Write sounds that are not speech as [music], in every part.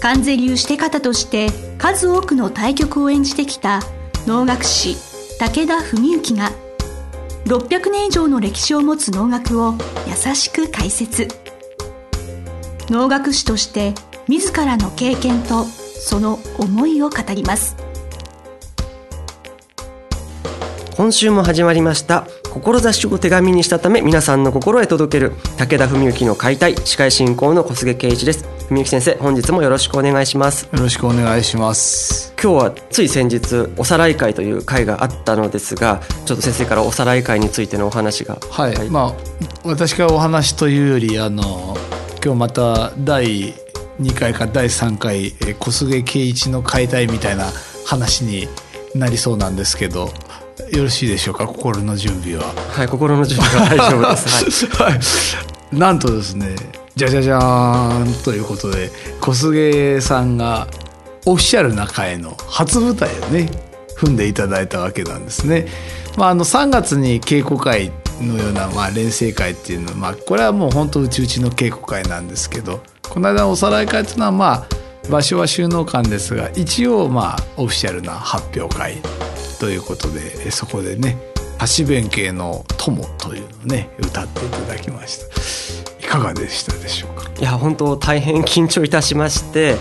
関税流して方として数多くの対局を演じてきた能楽師武田文幸が600年以上の歴史を持つ能楽を優しく解説。能楽師として自らの経験とその思いを語ります。今週も始まりました志を手紙にしたため皆さんの心へ届ける武田文幸の解体司会進行の小菅圭一です。文幸先生本日もよろしくお願いします。よろしくお願いします。今日はつい先日おさらい会という会があったのですがちょっと先生からおさらい会についてのお話が。はい、はい、まあ私がお話というよりあの今日また第2回か第3回小菅圭一の解体みたいな話になりそうなんですけどよろしいでしょうか？心の準備は。はい心の準備は大丈夫です、はい、[laughs] なんとですねじゃじゃじゃーんということで小菅さんがオフィシャルな会の初舞台をね踏んでいただいたわけなんですね。まあ、あの3月に稽古会のような、まあ、連成会っていうのは、まあ、これはもう本当うちうちの稽古会なんですけどこの間のおさらい会っていうのはまあ場所は収納館ですが一応まあオフィシャルな発表会ということでそこでね「橋弁慶の友」というのをね歌っていただきましたいかがでしたでしょうか？いや本当大変緊張いたしまして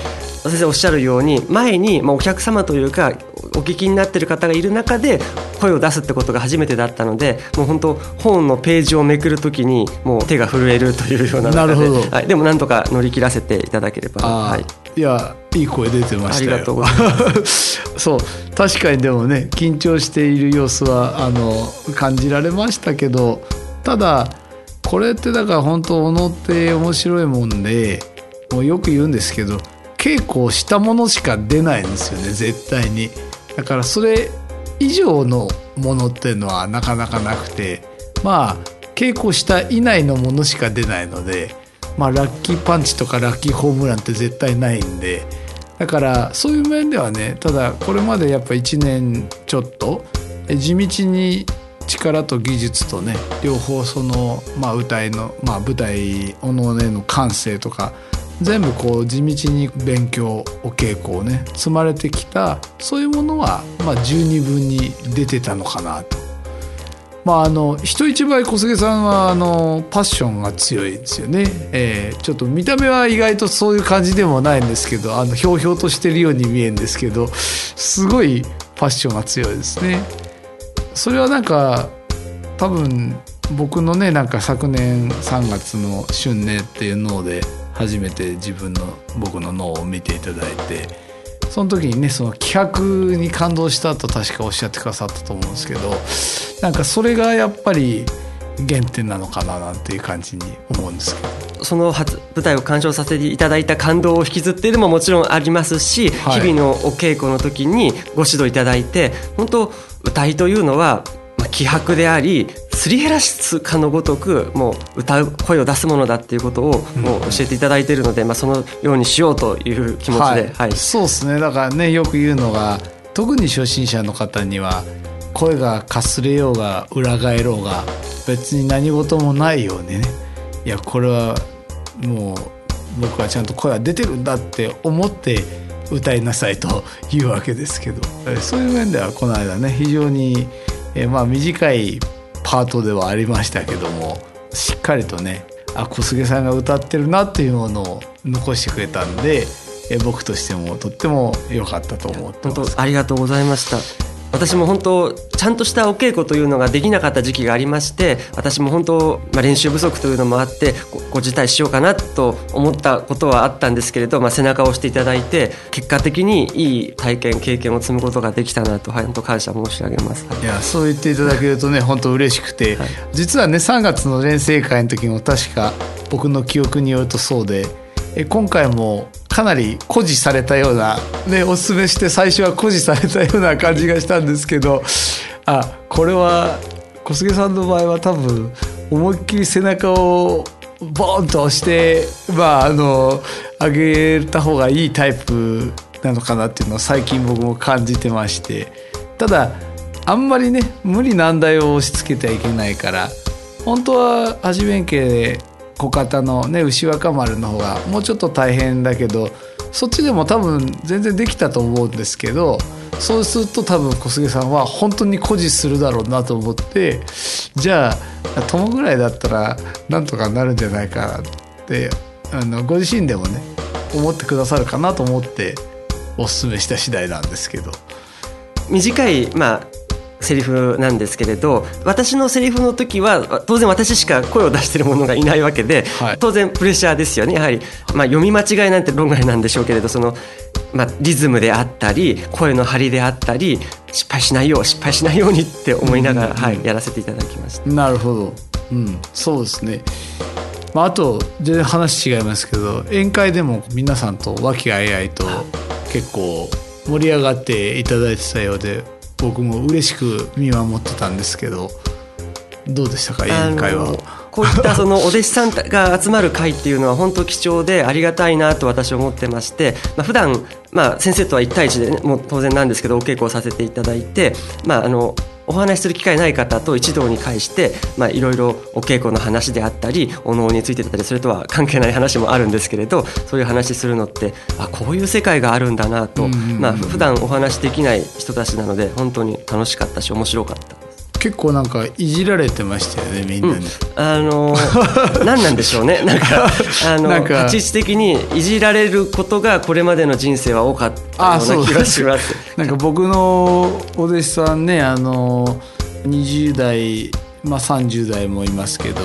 先生おっしゃるように前に、まあ、お客様というかお聞きになってる方がいる中で声を出すってことが初めてだったのでもう本当本のページをめくるときにもう手が震えるというようななるほど、はい、でもなんとか乗り切らせていただければ、はい、いやいい声出てましたありがとうございます。[laughs] そう確かにでもね緊張している様子はあの感じられましたけどただこれってだから本当おのって面白いもんでもうよく言うんですけど稽古をしたものしか出ないんですよね絶対に。だからそれ以上のものっていうのはなかなかなくてまあ稽古した以内のものしか出ないので、まあ、ラッキーパンチとかラッキーホームランって絶対ないんでだからそういう面ではねただこれまでやっぱ1年ちょっと地道に力と技術とね両方その、まあ、歌いの、まあ、舞台おのねの感性とか全部こう地道に勉強お稽古をね積まれてきたそういうものは、まあ、十二分に出てたのかなと。まあ、あの人一倍小菅さんはあのパッションが強いですよね、えー、ちょっと見た目は意外とそういう感じでもないんですけどあのひょうひょうとしてるように見えるんですけどすごいパッションが強いですね。それはなんか多分僕のねなんか昨年3月の「春ね」っていう脳で初めて自分の僕の脳を見ていただいてその時にねその企画に感動したと確かおっしゃってくださったと思うんですけどなんかそれがやっぱり原点なのかななんていう感じに思うんですけど。その初舞台を鑑賞させていただいた感動を引きずっているのももちろんありますし、はい、日々のお稽古の時にご指導いただいて本当歌いというのは気迫でありすり減らすかのごとくもう歌う声を出すものだっていうことをもう教えていただいているので、まあ、そのようにしようという気持ちで、はい、はい、そうですね。だからねよく言うのが特に初心者の方には声がかすれようが裏返ろうが別に何事もないようにね。いやこれはもう僕はちゃんと声が出てるんだって思って歌いなさいというわけですけど。そういう面ではこの間ね非常にえまあ短いパートではありましたけどもしっかりとねあ小菅さんが歌ってるなっていうものを残してくれたんでえ僕としてもとっても良かったと思ってます。ありがとうございました。私も本当ちゃんとしたお稽古というのができなかった時期がありまして私も本当、まあ、練習不足というのもあってご辞退しようかなと思ったことはあったんですけれど、まあ、背中を押していただいて結果的にいい体験経験を積むことができたなと本当感謝申し上げます。いやそう言っていただけるとね本当嬉しくて、はい、実はね3月の練成会の時も確か僕の記憶によるとそうでえ今回もかなり誇示されたような、ね、おすすめして最初は誇示されたような感じがしたんですけどあこれは小菅さんの場合は多分思いっきり背中をボーンと押してまああの上げた方がいいタイプなのかなっていうのを最近僕も感じてまして。ただあんまりね無理難題を押し付けてはいけないから本当は八面家小型のね牛若丸の方がもうちょっと大変だけどそっちでも多分全然できたと思うんですけどそうすると多分小菅さんは本当に誇示するだろうなと思ってじゃあ友ぐらいだったらなんとかなるんじゃないかなってあのご自身でもね思ってくださるかなと思っておすすめした次第なんですけど。短い、まあ、セリフなんですけれど私のセリフの時は当然私しか声を出している者がいないわけで、はい、当然プレッシャーですよね。やはり、まあ、読み間違いなんて論外なんでしょうけれどその、まあ、リズムであったり声の張りであったり失敗しないよう失敗しないようにって思いながら、うん、はい、やらせていただきました。なるほど、うん、そうですね。まあ、あと全然話違いますけど宴会でも皆さんと和気あいあいと結構盛り上がっていただいてたようで僕も嬉しく見守ってたんですけどどうでしたか？宴会は。こういったそのお弟子さんが集まる会っていうのは本当貴重でありがたいなと私は思ってまして、まあ普段まあ先生とは1対1で、ね、もう当然なんですけどお稽古をさせていただいて、まあ、あのお話しする機会ない方と一堂に会していろいろお稽古の話であったりお能についてだったりそれとは関係ない話もあるんですけれどそういう話するのってあこういう世界があるんだなと、まあ普段お話できない人たちなので本当に楽しかったし面白かった。結構なんかいじられてましたよねみんなに、うん、あの [laughs] 何なんでしょうね。[laughs] なんかあの立ち位置的にいじられることがこれまでの人生は多かったような気がします。[laughs] なんか僕のお弟子さんねあの20代、まあ、30代もいますけど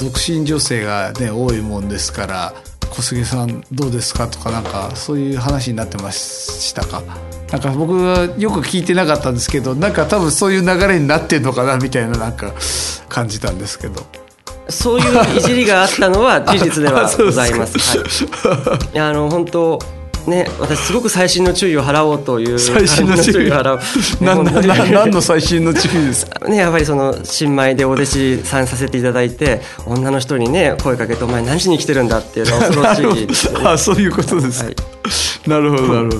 独身女性がね多いもんですから小菅さんどうですかとかなんかそういう話になってましたか？なんか僕はよく聞いてなかったんですけどなんか多分そういう流れになってんのかなみたいななんか感じたんですけど。そういういじりがあったのは事実ではございます。[laughs] はい、あの本当ね、私すごく細心の注意を払おうという細心の注意。を払う何何の [laughs] 細心の注意ですか、[laughs] ね、やっぱりその新米でお弟子さんさせていただいて女の人にね声かけて「お前何しに来てるんだ」っていうのは恐ろしい、[laughs] ね、あそういうことです、はい、[laughs] なるほどなるほど。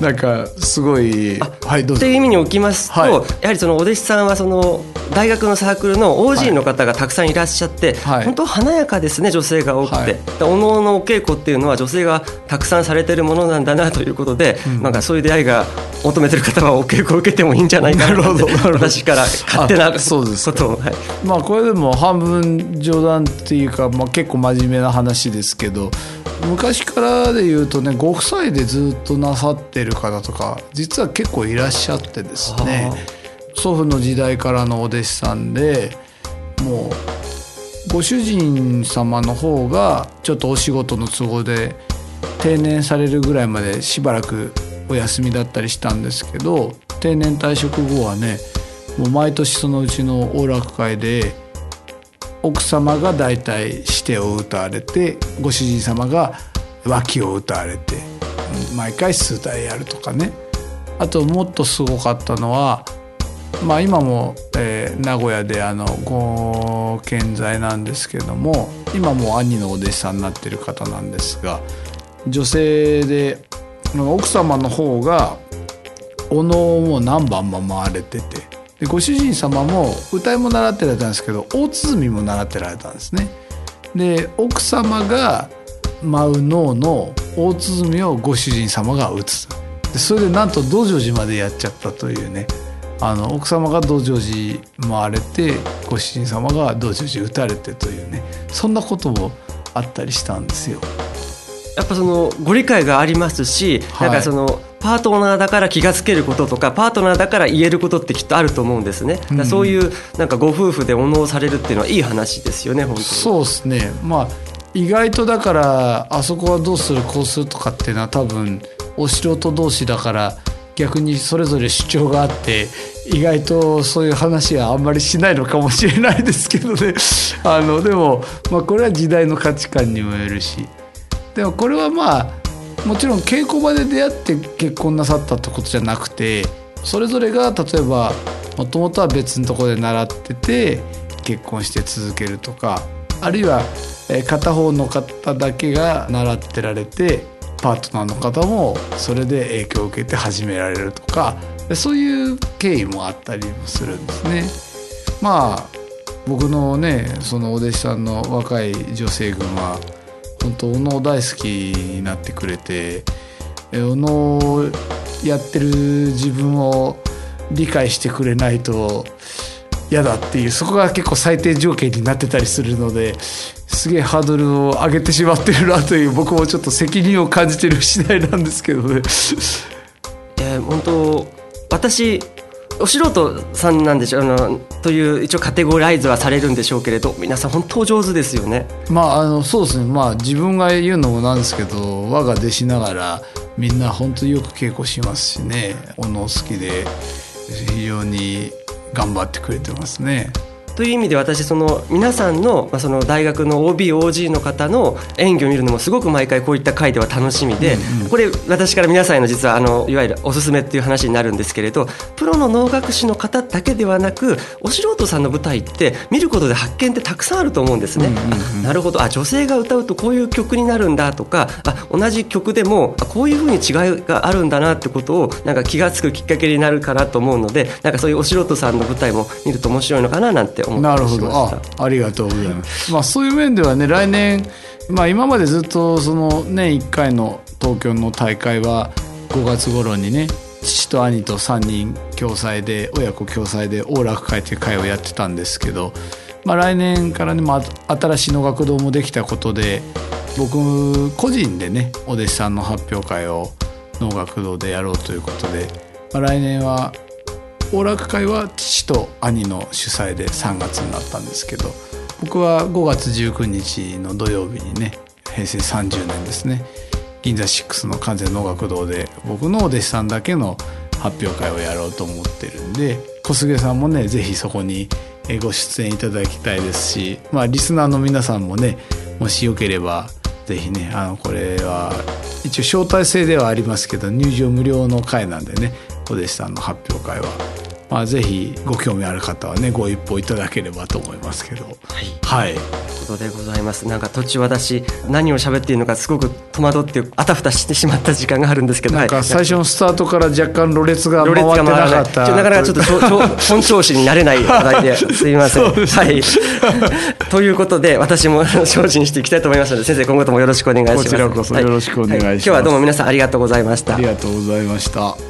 なんかすごいはいどうぞ。という意味におきますと、はい、やはりそのお弟子さんはその大学のサークルの OG の方がたくさんいらっしゃって、はい、本当華やかですね女性が多くて、はい、おのおのお稽古っていうのは女性がたくさんされてるものなんだなということで、うん、なんかそういう出会いが求めてる方はお稽古を受けてもいいんじゃないか [laughs] なと私から勝手なことを、はい、まあこれでも半分冗談っていうか、まあ、結構真面目な話ですけど昔からで言うとねご夫妻でずっとなさってる方とか実は結構いらっしゃってですね祖父の時代からのお弟子さんでもうご主人様の方がちょっとお仕事の都合で定年されるぐらいまでしばらくお休みだったりしたんですけど定年退職後はねもう毎年そのうちの往楽会で奥様が大体してを歌われてご主人様が脇を歌われて毎回数体やるとかねあともっとすごかったのはまあ今も、えー、名古屋であのご健在なんですけども今も兄のお弟子さんになってる方なんですが女性で奥様の方がお能を何番も回れててでご主人様も歌いも習ってられたんですけど大鼓も習ってられたんですね。で奥様が舞う能の大鼓をご主人様が打つ。でそれでなんと道成寺までやっちゃったというね。あの奥様が道成寺回れてご主人様が道成寺打たれてというね。そんなこともあったりしたんですよ。やっぱそのご理解がありますし、はい、なんかそのパートナーだから気が付けることとかパートナーだから言えることってきっとあると思うんですね、うん、そういうなんかご夫婦でお能されるっていうのはいい話ですよね本当に。そうですね。まあ意外とだからあそこはどうするこうするとかっていうのは多分お素人同士だから逆にそれぞれ主張があって意外とそういう話はあんまりしないのかもしれないですけどね。[laughs] あのでも、まあ、これは時代の価値観にもよるし。でもこれはまあもちろん稽古場で出会って結婚なさったってことじゃなくてそれぞれが例えばもともとは別のとこで習ってて結婚して続けるとかあるいは片方の方だけが習ってられてパートナーの方もそれで影響を受けて始められるとかそういう経緯もあったりもするんですね。まあ僕のねそのお弟子さんの若い女性軍は本当お能大好きになってくれてお能やってる自分を理解してくれないと嫌だっていうそこが結構最低条件になってたりするのですげえハードルを上げてしまってるなという僕もちょっと責任を感じてる次第なんですけどね。えー、本当私お素人さんなんでしょうあのという一応カテゴライズはされるんでしょうけれど皆さん本当上手ですよね。まああのそうですねまあ自分が言うのもなんですけど我が弟子ながらみんな本当によく稽古しますしねおの好きで非常に頑張ってくれてますね。という意味で私その皆さんの,、まあその大学の OBOG の方の演技を見るのもすごく毎回こういった回では楽しみで、うんうん、これ私から皆さんへの実はあのいわゆるおすすめっていう話になるんですけれどプロの能楽師の方だけではなくお素人さんの舞台って見ることで発見ってたくさんあると思うんですね。うんうんうん、なるほど。あ女性が歌うとこういう曲になるんだとかあ同じ曲でもこういうふうに違いがあるんだなってことをなんか気が付くきっかけになるかなと思うのでなんかそういうお素人さんの舞台も見ると面白いのかななんて思ってなるほどあありがとうございます。まあ、そういう面ではね来年、まあ、今までずっとその年1回の東京の大会は5月頃にね父と兄と3人共催で親子共催で王楽会という会をやってたんですけど、まあ、来年からね、まあ、新しいの学堂もできたことで僕個人でねお弟子さんの発表会を能楽堂でやろうということで、まあ、来年は王楽会は父と兄の主催で3月になったんですけど僕は5月19日の土曜日にね平成30年ですね銀座6の完全能楽堂で僕のお弟子さんだけの発表会をやろうと思ってるんで小菅さんもね是非そこにご出演いただきたいですしまあリスナーの皆さんもねもしよければ是非ねあのこれは一応招待制ではありますけど入場無料の会なんでねお弟子さんの発表会はまあ、ぜひご興味ある方はねご一報いただければと思いますけど。はい、はい、ということでございます。なんか途中私何を喋っていいのかすごく戸惑ってあたふたしてしまった時間があるんですけど。なんか最初のスタートから若干ろれつが回ってなかった。なかなかちょっと本調子になれない話題で。[laughs] すみません。はい。[laughs] ということで私も精進していきたいと思いますので先生今後ともよろしくお願いします。こちらこそよろしくお願いします、はい、今日はどうも皆さんありがとうございました。ありがとうございました